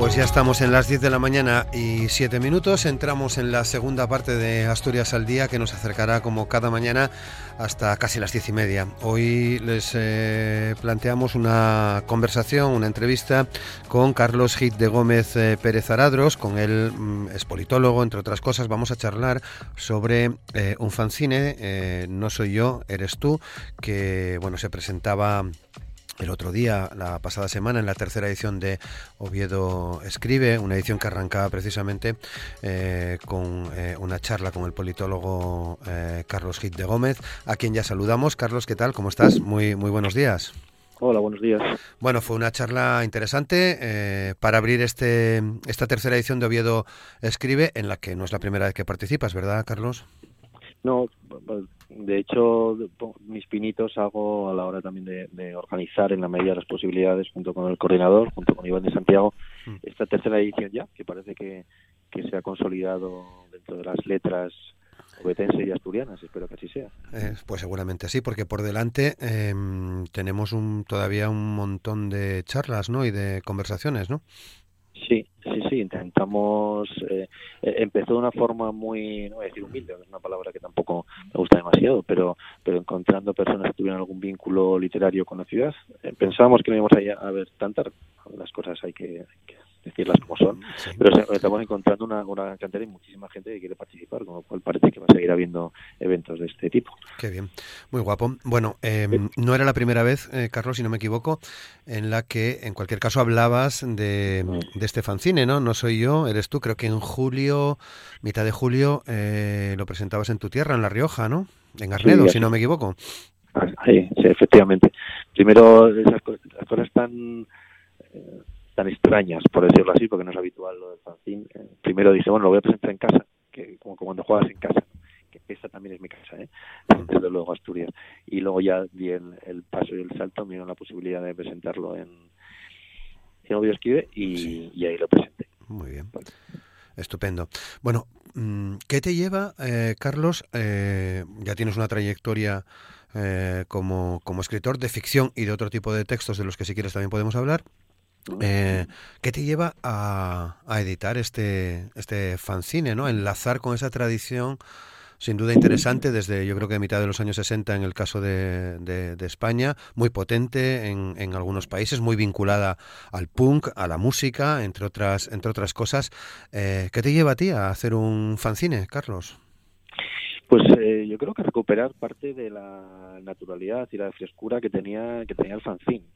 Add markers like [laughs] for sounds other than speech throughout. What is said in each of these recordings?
Pues ya estamos en las 10 de la mañana y 7 minutos. Entramos en la segunda parte de Asturias al Día que nos acercará como cada mañana hasta casi las 10 y media. Hoy les eh, planteamos una conversación, una entrevista con Carlos Git de Gómez eh, Pérez Aradros. Con él mm, es politólogo, entre otras cosas. Vamos a charlar sobre eh, un fanzine, No soy yo, eres tú, que bueno se presentaba el otro día, la pasada semana, en la tercera edición de Oviedo Escribe, una edición que arrancaba precisamente eh, con eh, una charla con el politólogo eh, Carlos Git de Gómez, a quien ya saludamos. Carlos, ¿qué tal? ¿Cómo estás? Muy, muy buenos días. Hola, buenos días. Bueno, fue una charla interesante para abrir este esta tercera edición de Oviedo Escribe, en la que no es la primera vez que participas, ¿verdad, Carlos? No, de hecho, mis pinitos hago a la hora también de, organizar en la medida de las posibilidades, junto con el coordinador, junto con Iván de Santiago, mm. esta tercera edición ya, que parece que, se ha consolidado dentro de las letras obetense y asturianas. Espero que así sea. Eh, pues seguramente sí, porque por delante em, tenemos un, todavía un montón de charlas ¿no? y de conversaciones, ¿no? Sí, sí, sí, intentamos, eh, eh, empezó de una forma muy, no voy a decir humilde, es una palabra que tampoco me gusta demasiado, pero, pero encontrando personas que tuvieran algún vínculo literario con la ciudad, eh, pensábamos que no íbamos a, a ver tantas, las cosas hay que, hay que decirlas como son, pero estamos encontrando una, una cantidad y muchísima gente que quiere participar, con lo cual parece que va a seguir habiendo eventos de este tipo. Qué bien, muy guapo. Bueno, em, no era la primera vez, eh, Carlos, si no me equivoco, en la que en cualquier caso hablabas de, de este fanzine, ¿no? No soy yo, eres tú, creo que en julio, mitad de julio, eh, lo presentabas en tu tierra, en La Rioja, ¿no? En Arnedo, si no me equivoco. Sí, sí, efectivamente. Primero, esas cosas, las cosas tan... Tan extrañas, por decirlo así, porque no es habitual lo del fanzine. Eh, primero dije, bueno, lo voy a presentar en casa, que como, cuando juegas en casa, que esta también es mi casa, ¿eh? desde luego Asturias. Y luego ya di el, paso y el salto, me dieron la posibilidad de presentarlo en, en Esquive y, ahí lo presenté. Muy bien. Estupendo. Bueno, mm, ¿qué te lleva, eh, Carlos? Eh, ya tienes una trayectoria eh, como, como escritor de ficción y de otro tipo de textos de los que si quieres también podemos hablar. Eh, ¿Qué te lleva a, editar este, este fanzine, ¿no? enlazar con esa tradición sin duda interesante desde yo creo que mitad de los años 60 en el caso de, España, muy potente en, en, algunos países, muy vinculada al punk, a la música, entre otras, entre otras cosas. Eh, ¿Qué te lleva a ti a hacer un fanzine, Carlos? Pues eh, yo creo que recuperar parte de la naturalidad y la frescura que tenía que tenía el fanzine.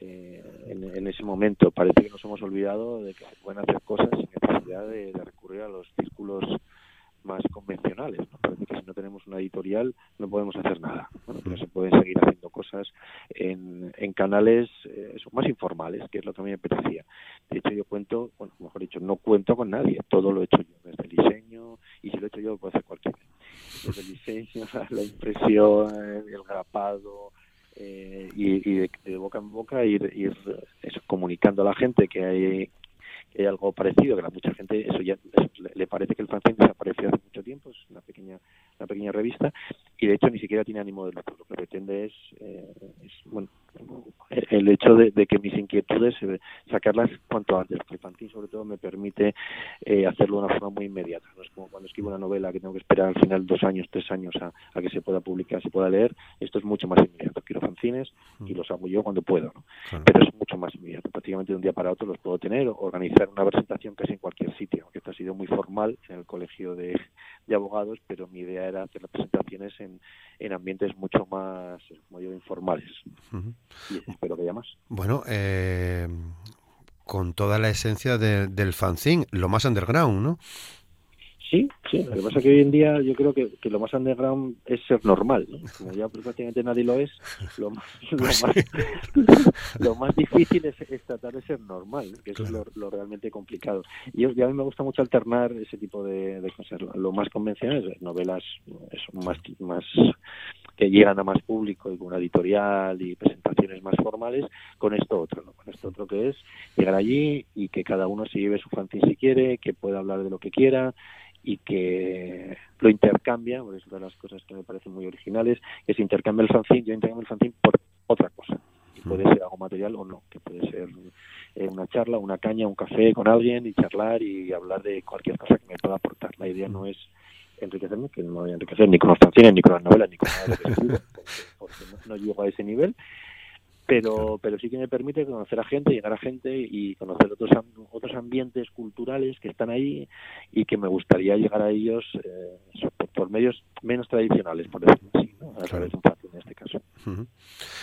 Eh, en, ese momento. Parece que nos hemos olvidado de que se pueden hacer cosas sin necesidad de, recurrir a los círculos más convencionales. Parece que si no tenemos una editorial no podemos hacer nada. Bueno, pero se pueden seguir haciendo cosas en, en canales eh, más informales, que es lo que a mí me apetecía. De hecho, yo cuento, bueno, mejor dicho, no cuento con nadie. Todo lo he hecho yo, desde el diseño, y si lo he hecho yo, lo puede hacer cualquiera. Desde el diseño, [laughs] la impresión, el grapado, eh, y, de, boca en boca ir, comunicando a la gente que hay, hay algo parecido, que a mucha gente eso ya le parece que el francés desapareció hace mucho tiempo, es una pequeña una pequeña revista y de hecho ni siquiera tiene ánimo de lucro, lo que pretende es, eh, es bueno, el hecho de, que mis inquietudes sacarlas cuanto antes, porque el fanzine sobre todo me permite eh, hacerlo de una forma muy inmediata, no es como cuando escribo una novela que tengo que esperar al final dos años, tres años a, que se pueda publicar, se pueda leer, esto es mucho más inmediato, quiero fanzines y mm. los hago yo cuando puedo, pero es mucho más inmediato, prácticamente de un día para otro los puedo tener, organizar una presentación casi en cualquier sitio, esto ha sido muy formal en el colegio de, de abogados, pero mi idea era hacer las presentaciones en, en ambientes mucho más, como digo, informales. Y espero que haya más. Bueno, eh, con toda la esencia del fanzine, lo más underground, ¿no? Sí, sí. Lo que pasa es que hoy en día yo creo que, lo más underground es ser normal, ¿no? Como ya prácticamente nadie lo es, lo más, [laughs] lo pues más, [laughs] difícil es, tratar de ser normal, que eso es lo, realmente complicado. Y, a mí me gusta mucho alternar ese tipo de, cosas. Lo más convencional novelas más, más que llegan a más público y con una editorial y presentaciones más formales, con esto otro, ¿no? Con esto otro que es llegar allí y que cada uno se lleve su fanzine si quiere, que pueda hablar de lo que quiera y que lo intercambia, porque es una de las cosas que me parecen muy originales, que se intercambia el fanzine, yo intercambio el fanzine por otra cosa. Y puede ser algo material o no, que puede ser eh, una charla, una caña, un café con alguien y charlar y hablar de cualquier cosa que me pueda aportar. La idea no es enriquecerme, que no me voy a enriquecer ni con los fanzines, ni con las novelas, ni con nada de porque, porque no, no llego a ese nivel, pero pero sí que me permite conocer a gente, llegar a gente y conocer otros otros ambientes culturales que están ahí y que me gustaría llegar a ellos eh, por, medios menos tradicionales, por decirlo así, ¿no? a través de un en este caso.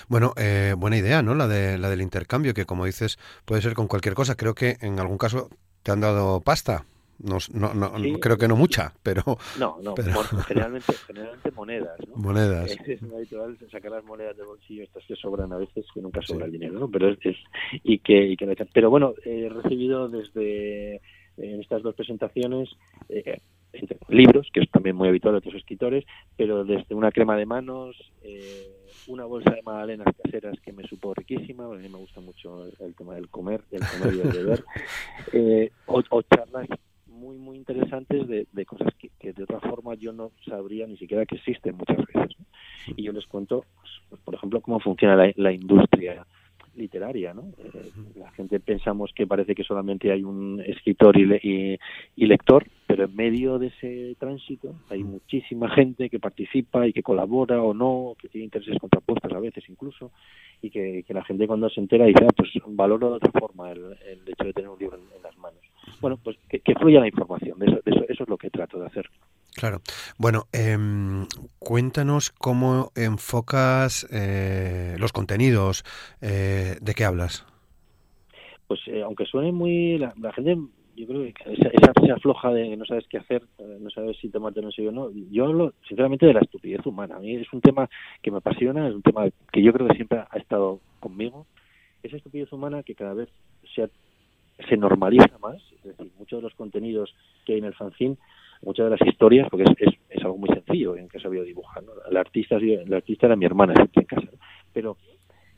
Bueno, eh, buena idea, ¿no? La de la del intercambio, que como dices puede ser con cualquier cosa. Creo que en algún caso te han dado pasta no, no, no creo que no mucha, pero... No, no, [laughs] generalmente, generalmente monedas, ¿no? Monedas. [laughs] Es, muy habitual sacar las monedas del bolsillo, estas que sobran a veces, que nunca sobra el dinero, ¿no? Pero es, y que, y que Pero bueno, he recibido desde en estas dos presentaciones eh, libros, que es también muy habitual de otros escritores, pero desde una crema de manos, eh, una bolsa de magdalenas caseras que me supo riquísima, a mí me gusta mucho el, tema del comer, el comer y el beber, [laughs] eh, o, o charlas muy, muy interesantes de, de cosas que, de otra forma yo no sabría ni siquiera que existen muchas veces. Y yo les cuento, pues, pues, por ejemplo, cómo funciona la, la industria literaria, ¿no? Eh, la gente pensamos que parece que solamente hay un escritor y, y, lector, pero en medio de ese tránsito hay muchísima gente que participa y que colabora o no, que tiene intereses contrapuestos a veces incluso, y que, la gente cuando se entera dice, ah, pues valoro de otra forma el, hecho de tener un libro en, las manos. Bueno, pues que, fluya la información, eso, eso, es lo que trato de hacer. Claro. Bueno, em, cuéntanos cómo enfocas eh, los contenidos, eh, ¿de qué hablas? Pues eh, aunque suene muy... La, gente, yo creo que esa, esa, afloja de no sabes qué hacer, no sabes si tomarte no sé o no. Yo hablo sinceramente de la estupidez humana. A mí es un tema que me apasiona, es un tema que yo creo que siempre ha estado conmigo. Esa estupidez humana que cada vez se, se normaliza más, es decir, muchos de los contenidos que hay en el fanzine muchas de las historias, porque es, algo muy sencillo en que sabía dibujar. ¿no? La, artista, la artista era mi hermana en casa, pero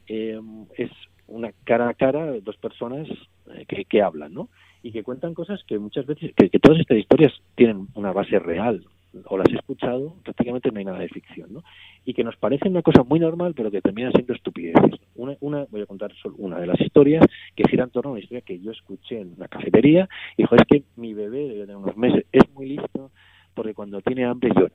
eh, es una cara a cara, dos personas eh, que, que hablan, ¿no? Y que cuentan cosas que muchas veces, que, que todas estas historias tienen una base real, o las he escuchado, prácticamente no hay nada de ficción, ¿no? Y que nos parece una cosa muy normal, pero que termina siendo estupideces. Una, una voy a contar solo una de las historias que gira en torno a una historia que yo escuché en una cafetería. Y dijo, es que mi bebé de unos meses es muy listo porque cuando tiene hambre llora.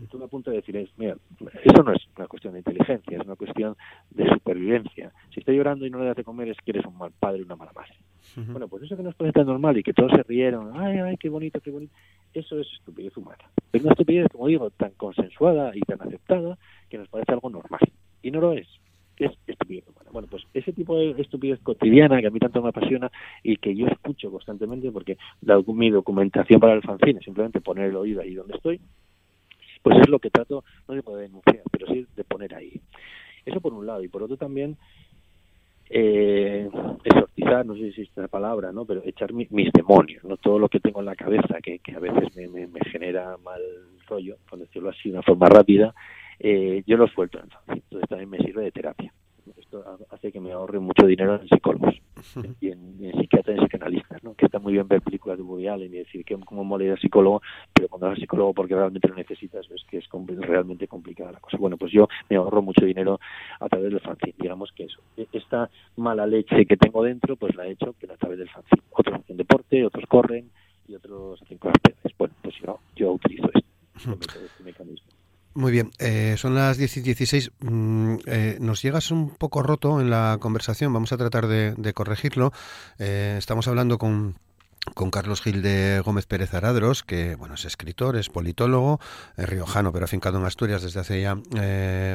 Y tú me apuntas a decir, mira, eso no es una cuestión de inteligencia, es una cuestión de supervivencia. Si está llorando y no le das de comer es que eres un mal padre y una mala madre. Bueno, pues eso que nos parece tan normal y que todos se rieron, ay, ay, qué bonito, qué bonito, eso es estupidez humana. Es una estupidez, como digo, tan consensuada y tan aceptada que nos parece algo normal. Y no lo es. Es estupidez humana. Bueno, pues ese tipo de estupidez cotidiana que a mí tanto me apasiona y que yo escucho constantemente porque la, mi documentación para el fanzine es simplemente poner el oído ahí donde estoy, pues es lo que trato, no de denunciar, pero sí de poner ahí. Eso por un lado. Y por otro también, eh, exorcizar, no sé si existe la palabra, ¿no? Pero echar mis demonios, ¿no? Todo lo que tengo en la cabeza que, que a veces me, me, genera mal rollo, por decirlo así de una forma rápida, eh, yo lo suelto entonces también me sirve de terapia. Esto hace que me ahorre mucho dinero en psicólogos y en, psiquiatras y psicoanalistas, ¿no? Que está muy bien ver películas de Woody Allen y decir que como mole ir psicólogo, pero cuando vas psicólogo porque realmente lo necesitas, ves que es realmente complicada la cosa. Bueno, pues yo me ahorro mucho dinero a través del fanzine. Digamos que eso, e, esta mala leche que tengo dentro, pues la he hecho a través del fanzine. Otros hacen deporte, otros corren y otros hacen cosas Bueno, pues yo, yo utilizo este mecanismo. Muy bien, eh, son las 10 y 16. Mm, eh, nos llegas un poco roto en la conversación, vamos a tratar de, corregirlo. Eh, estamos hablando con con Carlos Gil de Gómez Pérez Aradros, que bueno es escritor, es politólogo, es riojano, pero afincado en Asturias desde hace ya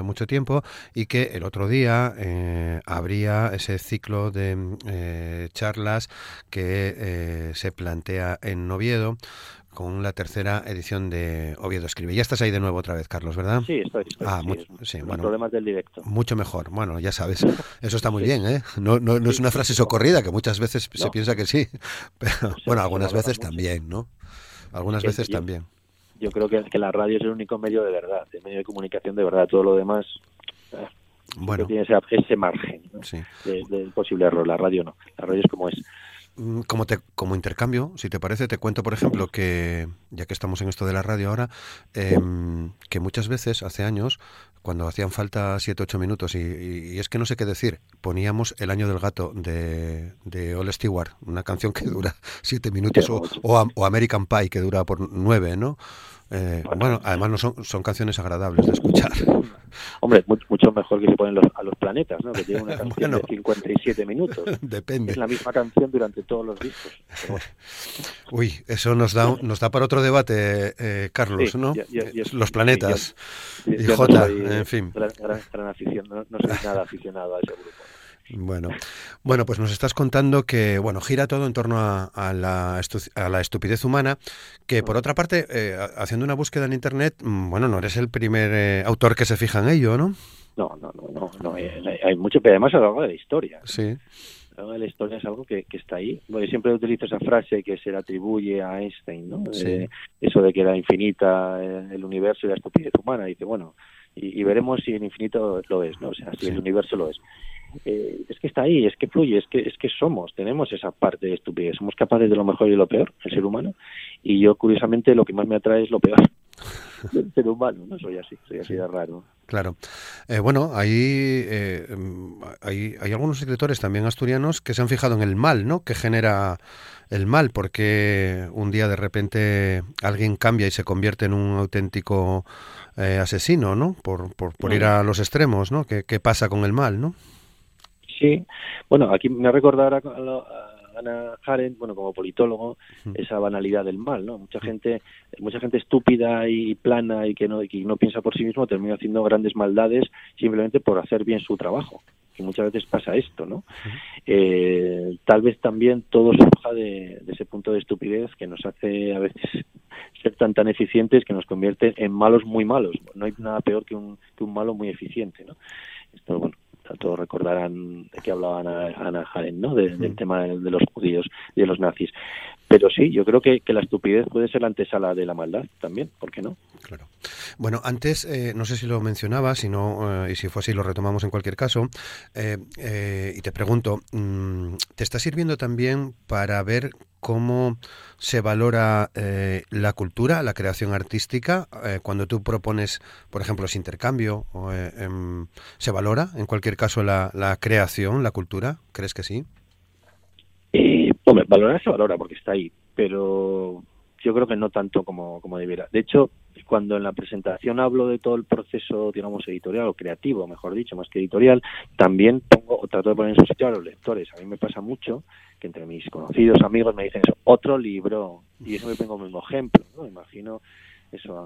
mucho tiempo, y que el otro día eh, habría ese ciclo de charlas que se plantea en Noviedo con la tercera edición de Oviedo Escribe. Ya estás ahí de nuevo otra vez, Carlos, ¿verdad? Sí, estoy. ah, sí, bueno, problemas del directo. Mucho mejor. Bueno, ya sabes, [laughs] eso está muy bien, ¿eh? No, no, no es una frase socorrida, que muchas veces se piensa que sí, [laughs] pero bueno, algunas veces también, ¿no? Algunas veces también. Yo creo que, que, la radio es el único medio de verdad, el medio de comunicación de verdad. Todo lo demás eh, bueno. tiene ese, ese margen del de, posible error. La radio no. La radio es como es como, te, como intercambio, si te parece, te cuento, por ejemplo, que, ya que estamos en esto de la radio ahora, em, que muchas veces, hace años, cuando hacían falta 7 8 minutos, y, es que no sé qué decir, poníamos El año del gato de, de Ole Stewart, una canción que dura [laughs] 7 minutos, o, o, American Pie, que dura por 9, ¿no? Eh, bueno, además no son, son canciones agradables de escuchar. [laughs] Hombre, mucho mejor que se ponen los, a los planetas, ¿no? que tiene una [laughs] canción de 57 minutos. Depende. Es la misma canción durante todos los discos. Uy, eso nos da nos da para otro debate, eh, Carlos, ¿no? los planetas. y J, en fin. Gran, gran, afición, no, no soy nada aficionado a ese grupo. Bueno, bueno, pues nos estás contando que bueno gira todo en torno a, la, a la, estupidez humana, que por otra parte, eh, haciendo una búsqueda en internet, mm, bueno, no eres el primer eh, autor que se fija en ello, ¿no? No, no, no, no, hay, mucho, pero además a lo largo de la historia. Sí. A lo largo de la historia es algo que, que está ahí. Bueno, siempre utilizo esa frase que se le atribuye a Einstein, ¿no? Eh, eso de que era infinita el universo y la estupidez humana. dice, bueno, y, veremos si el infinito lo es, ¿no? O sea, si el universo lo es. Eh, es que está ahí, es que fluye, es que es que somos, tenemos esa parte de estupidez, somos capaces de lo mejor y lo peor, el ser humano, y yo curiosamente lo que más me atrae es lo peor [laughs] del ser humano, no soy así, soy así de raro. Claro. Eh, bueno, ahí eh, hay, hay algunos escritores también asturianos que se han fijado en el mal, ¿no? Que genera el mal, porque un día de repente alguien cambia y se convierte en un auténtico asesino, ¿no? Por, por, por ir a los extremos, ¿no? ¿Qué, ¿Qué pasa con el mal, no? Sí, bueno, aquí me a, Ana Arendt, bueno, como politólogo, esa banalidad del mal, ¿no? Mucha gente, mucha gente estúpida y plana y que no, y que no piensa por sí mismo termina haciendo grandes maldades simplemente por hacer bien su trabajo. Que muchas veces pasa esto, ¿no? Eh, tal vez también todo surja de, ese punto de estupidez que nos hace a veces [laughs] ser tan tan eficientes que nos convierte en malos muy malos. No hay nada peor que un, que un malo muy eficiente, ¿no? Esto, bueno, todos recordarán de que hablaban Ana Jaren, ¿no? del tema de, los judíos y de los nazis. Pero sí, yo creo que, la estupidez puede ser la antesala de la maldad también, ¿por qué no? Claro. Bueno, antes, eh, no sé si lo mencionaba, si no, eh, y si fue así, lo retomamos en cualquier caso, eh, y te pregunto, mm, ¿te está sirviendo también para ver cómo se valora eh, la cultura, la creación artística, eh, cuando tú propones, por ejemplo, ese intercambio, o, eh, em, ¿se valora en cualquier caso la, la, creación, la cultura? ¿Crees que sí? Hombre, valorar se valora porque está ahí, pero yo creo que no tanto como, como debiera. De hecho, cuando en la presentación hablo de todo el proceso, digamos, editorial o creativo, mejor dicho, más que editorial, también pongo o trato de poner en su sitio a los lectores. A mí me pasa mucho que entre mis conocidos amigos me dicen eso, otro libro, y eso me pongo como ejemplo, ¿no? Imagino eso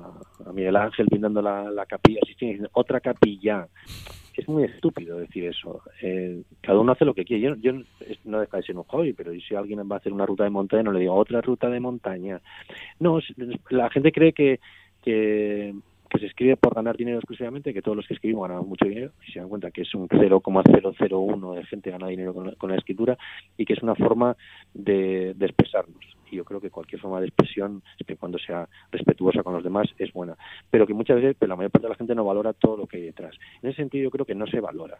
a, Miguel Ángel pintando la, la capilla, diciendo, otra capilla. Es muy estúpido decir eso. Eh, cada uno hace lo que quiere. Yo, yo no deja de ser un hobby, pero si alguien va a hacer una ruta de montaña, no le digo otra ruta de montaña. No, la gente cree que, que que se escribe por ganar dinero exclusivamente, que todos los que escribimos ganamos mucho dinero, y se dan cuenta que es un 0,001 de gente gana dinero con la, escritura y que es una forma de, de, expresarnos. Y yo creo que cualquier forma de expresión, cuando sea respetuosa con los demás, es buena. Pero que muchas veces, la mayor parte de la gente no valora todo lo que hay detrás. En ese sentido, yo creo que no se valora.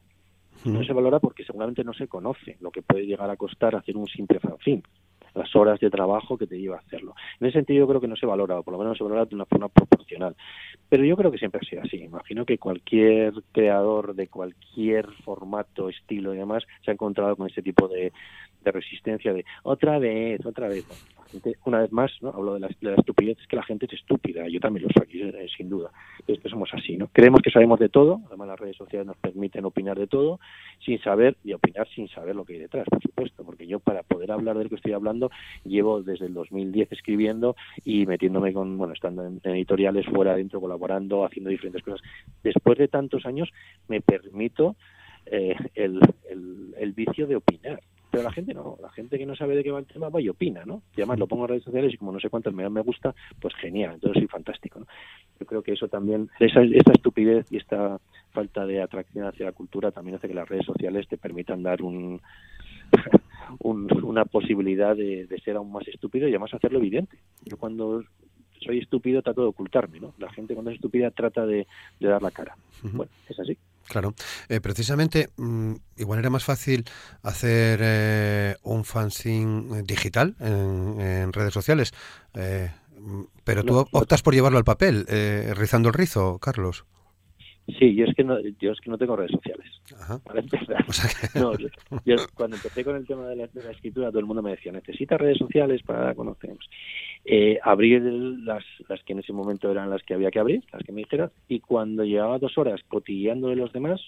No se valora porque seguramente no se conoce lo que puede llegar a costar hacer un simple fanzine las horas de trabajo que te lleva a hacerlo. En ese sentido yo creo que no se valora, o por lo menos se valora de una forma proporcional. Pero yo creo que siempre ha sido así. Imagino que cualquier creador de cualquier formato, estilo y demás se ha encontrado con ese tipo de, de resistencia de otra vez, otra vez una vez más, ¿no? hablo de la, estupidez, es que la gente es estúpida, yo también lo soy, eh, sin duda. Es que somos así, ¿no? Creemos que sabemos de todo, además las redes sociales nos permiten opinar de todo, sin saber, y opinar sin saber lo que hay detrás, por supuesto, porque yo para poder hablar de lo que estoy hablando, llevo desde el 2010 escribiendo y metiéndome con, bueno, estando en, editoriales fuera, adentro, colaborando, haciendo diferentes cosas. Después de tantos años, me permito eh, el, el vicio de opinar pero la gente no, la gente que no sabe de qué va el tema va y opina, ¿no? Y además lo pongo en redes sociales y como no sé cuántos me, me gusta, pues genial, entonces soy fantástico, ¿no? Yo creo que eso también, esa, esta estupidez y esta falta de atracción hacia la cultura también hace que las redes sociales te permitan dar un, [laughs] una posibilidad de, ser aún más estúpido y además hacerlo evidente. Yo cuando soy estúpido trato de ocultarme, ¿no? La gente cuando es estúpida trata de, dar la cara. Bueno, es así. Claro, eh, precisamente mm, igual era más fácil hacer eh, un fanzine digital en, redes sociales, eh, pero tú optas por llevarlo al papel, rizando el rizo, Carlos. Sí, yo es que no, yo es que no tengo redes sociales. Para empezar. no, yo, cuando empecé con el tema de la, escritura, todo el mundo me decía, necesitas redes sociales para conocernos. Eh, abrí las, las que en ese momento eran las que había que abrir, las que me dijeron, y cuando llevaba dos horas cotilleando de los demás,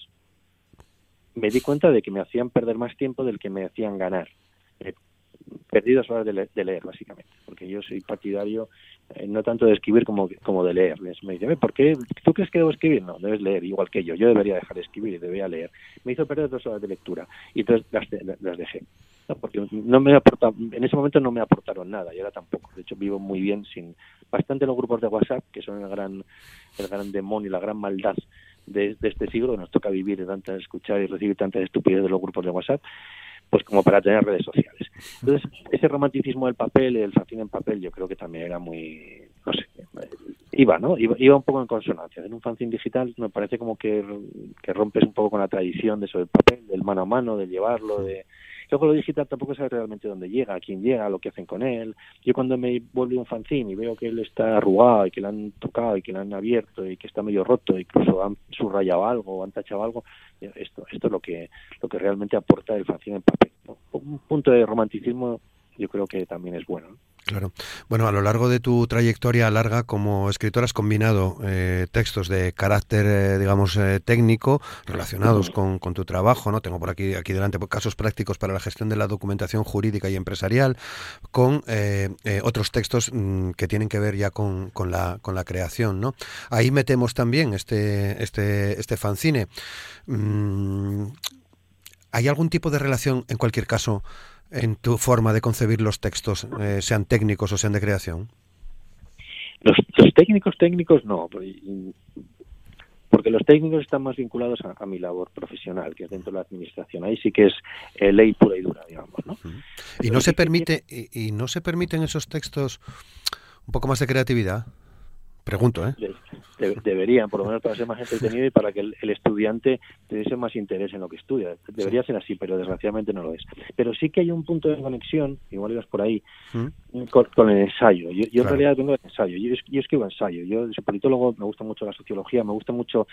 me di cuenta de que me hacían perder más tiempo del que me hacían ganar. Eh, perdí dos horas de leer, básicamente, porque yo soy partidario eh, no tanto de escribir como, de leer. Me dice, ¿por qué? ¿Tú crees que debo escribir? No, debes leer, igual que yo. Yo debería dejar de escribir y debería leer. Me hizo perder dos horas de lectura y entonces las, dejé. porque no me aporta, en ese momento no me aportaron nada y ahora tampoco. De hecho, vivo muy bien sin bastante los grupos de WhatsApp, que son el gran, el gran demonio la gran maldad de, este siglo, nos toca vivir de tanta, escuchar y recibir tanta estupidez de los grupos de WhatsApp pues como para tener redes sociales. Entonces, ese romanticismo del papel, el fascín en papel, yo creo que también era muy, no sé, iba, ¿no? Iba, un poco en consonancia. En un fanzine digital me parece como que, que rompes un poco con la tradición de eso del papel, del mano a mano, de llevarlo, de Luego lo digital tampoco sabe realmente dónde llega, a quién llega, lo que hacen con él. Yo cuando me vuelvo un fanzine y veo que él está arrugado y que le han tocado y que le han abierto y que está medio roto, incluso han subrayado algo o han tachado algo, esto, esto es lo que, lo que realmente aporta el fanzine en papel. Un punto de romanticismo yo creo que también es bueno. Claro. Bueno, a lo largo de tu trayectoria larga como escritor has combinado eh, textos de carácter, eh, digamos, eh, técnico relacionados con, tu trabajo, ¿no? Tengo por aquí, aquí delante casos prácticos para la gestión de la documentación jurídica y empresarial, con otros textos mm, que tienen que ver ya con, con, la, con la creación, ¿no? Ahí metemos también este, este, este fanzine. Mm, ¿Hay algún tipo de relación, en cualquier caso, en tu forma de concebir los textos, eh, sean técnicos o sean de creación? Los, técnicos técnicos no, porque los técnicos están más vinculados a, mi labor profesional, que es dentro de la administración. Ahí sí que es eh, ley pura y dura, digamos. ¿no? Y no se permite y, y no se permiten esos textos un poco más de creatividad. Pregunto, ¿eh? deberían, por lo menos para ser más entretenido y para que el, estudiante tuviese más interés en lo que estudia. Debería ser así, pero desgraciadamente no lo es. Pero sí que hay un punto de conexión, igual ibas por ahí, ¿Mm? con, el ensayo. Yo, en realidad vengo del ensayo. Yo, escribo ensayo. Yo, soy politólogo, me gusta mucho la sociología, me gusta mucho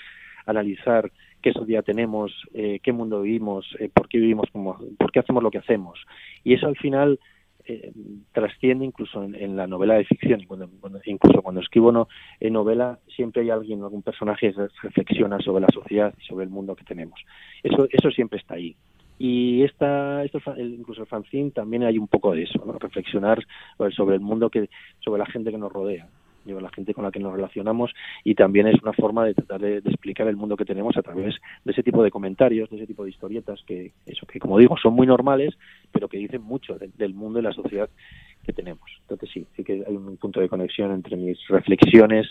analizar qué sociedad tenemos, eh, qué mundo vivimos, eh, por qué vivimos, como, por qué hacemos lo que hacemos. Y eso al final eh, trasciende incluso en, la novela de ficción. incluso cuando escribo no, en novela, siempre hay alguien, algún personaje que reflexiona sobre la sociedad y sobre el mundo que tenemos. Eso, eso siempre está ahí. Y esta, esto, incluso el fanzine también hay un poco de eso, reflexionar sobre el mundo, que sobre la gente que nos rodea a la gente con la que nos relacionamos y también es una forma de tratar de, explicar el mundo que tenemos a través de ese tipo de comentarios, de ese tipo de historietas que, eso que como digo, son muy normales, pero que dicen mucho del mundo y la sociedad que tenemos. Entonces sí, sí que hay un punto de conexión entre mis reflexiones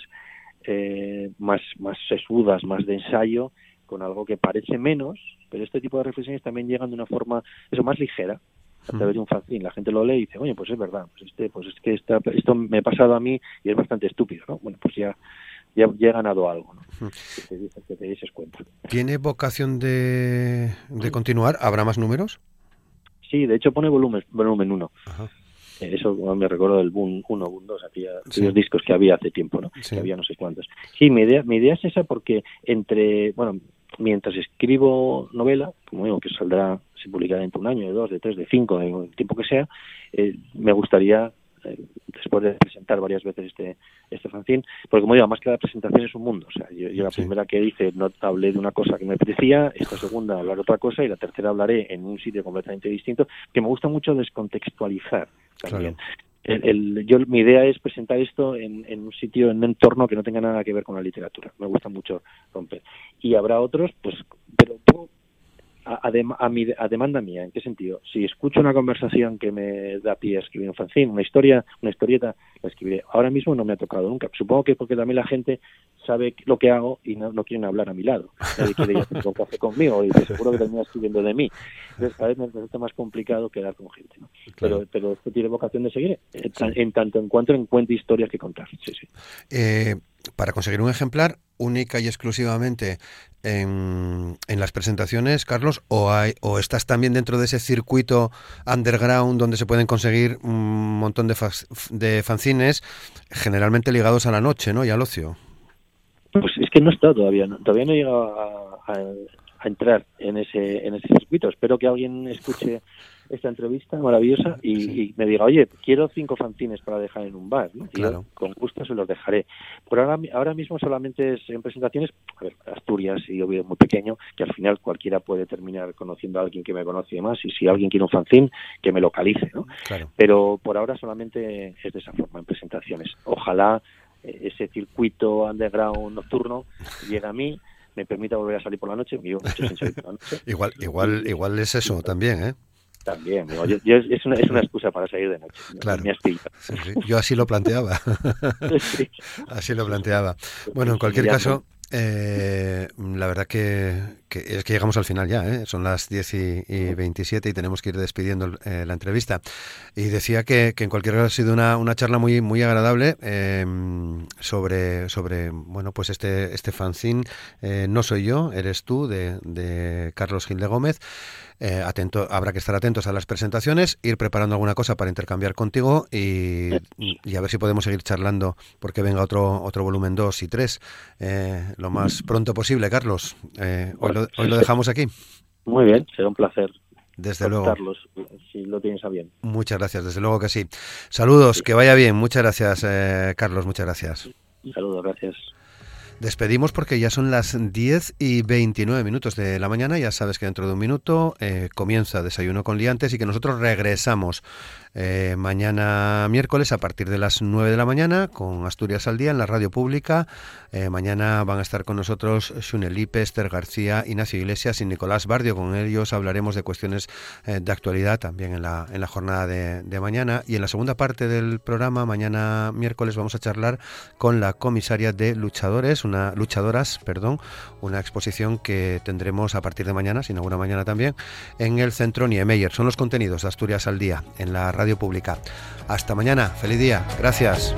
eh, más, más sesudas, más de ensayo, con algo que parece menos, pero este tipo de reflexiones también llegan de una forma eso más ligera, a través de un fanzine. La gente lo lee y dice, oye, pues es verdad, pues este, pues es que esto me ha pasado a mí y es bastante estúpido, ¿no? Bueno, pues ya, ya, he ganado algo, ¿no? Que te, que te cuenta. ¿Tiene vocación de, de continuar? ¿Habrá más números? Sí, de hecho pone volumen volumen 1. Eh, eso me recuerdo del Boom 1, Boom 2, aquellos discos que había hace tiempo, ¿no? Que había no sé cuántos. Sí, mi idea, mi idea es esa porque entre, bueno, mientras escribo novela, como digo, que saldrá, se publicará dentro de un año, de dos, de tres, de cinco, de el tiempo que sea, eh, me gustaría, eh, después de presentar varias veces este, este fanzine, porque como digo, más que la presentación es un mundo. O sea, yo, la primera que hice no hablé de una cosa que me apetecía, esta segunda hablar de otra cosa y la tercera hablaré en un sitio completamente distinto, que me gusta mucho descontextualizar también el, yo mi idea es presentar esto en, en, un sitio, en un entorno que no tenga nada que ver con la literatura. Me gusta mucho romper. Y habrá otros, pues, pero a, a, demanda mía, ¿en qué sentido? Si escucho una conversación que me da pie a escribir un fanzine, una historia, una historieta, la escribiré. Ahora mismo no me ha tocado nunca. Supongo que porque también la gente sabe lo que hago y no, no quieren hablar a mi lado. Nadie quiere ir a un café conmigo y seguro que termina escribiendo de mí. Entonces, cada vez me resulta más complicado quedar con gente. Pero, pero esto tiene vocación de seguir en, tanto en cuanto encuentre historias que contar. Sí, sí. Eh, para conseguir un ejemplar, única y exclusivamente en, las presentaciones, Carlos, o, hay, o estás también dentro de ese circuito underground donde se pueden conseguir un montón de, de fanzines, generalmente ligados a la noche ¿no? y al ocio? Pues es que no está todavía, todavía no he llegado a, a, entrar en ese, en ese circuito. Espero que alguien escuche esta entrevista maravillosa y, me diga, oye, quiero cinco fanzines para dejar en un bar, claro. con gusto se los dejaré. Por ahora, ahora mismo solamente es en presentaciones, a ver, Asturias y Oviedo muy pequeño, que al final cualquiera puede terminar conociendo a alguien que me conoce más y si alguien quiere un fanzine, que me localice, ¿no? Pero por ahora solamente es de esa forma, en presentaciones. Ojalá eh, ese circuito underground nocturno llegue a mí me permita volver a salir por la noche, [laughs] igual, igual, igual es eso también, ¿eh? También, es, una, es, una, excusa para salir de noche. Claro. Yo así lo planteaba. [laughs] así lo planteaba. Bueno, en cualquier caso, eh, la verdad que, es que llegamos al final ya, ¿eh? son las 10 y, 27 y tenemos que ir despidiendo eh, la entrevista. Y decía que, en cualquier caso ha sido una, una charla muy muy agradable sobre, sobre bueno pues este, este fanzine No soy yo, eres tú, de, de Carlos Gil de Gómez. Eh, atento, habrá que estar atentos a las presentaciones, ir preparando alguna cosa para intercambiar contigo y, a ver si podemos seguir charlando porque venga otro otro volumen 2 y 3 eh, lo más pronto posible, Carlos. Eh, hoy, lo, hoy lo dejamos aquí. Muy bien, será un placer. Desde luego. si lo tienes a bien. Muchas gracias, desde luego que sí. Saludos, que vaya bien. Muchas gracias, Carlos, muchas gracias. Saludos, gracias. Despedimos porque ya son las 10 y 29 minutos de la mañana. Ya sabes que dentro de un minuto eh, comienza Desayuno con Liantes y que nosotros regresamos eh, mañana miércoles a partir de las 9 de la mañana con Asturias al Día en la radio pública. Eh, mañana van a estar con nosotros Lipe, Esther García, Ignacio Iglesias y Nicolás Bardio. Con ellos hablaremos de cuestiones eh, de actualidad también en la, en la jornada de, de, mañana. Y en la segunda parte del programa, mañana miércoles, vamos a charlar con la comisaria de luchadores, una luchadoras, perdón, una exposición que tendremos a partir de mañana, sin alguna mañana también, en el Centro Niemeyer. Son los contenidos de Asturias al Día en la radio Radio Pública. Hasta mañana, feliz día, gracias.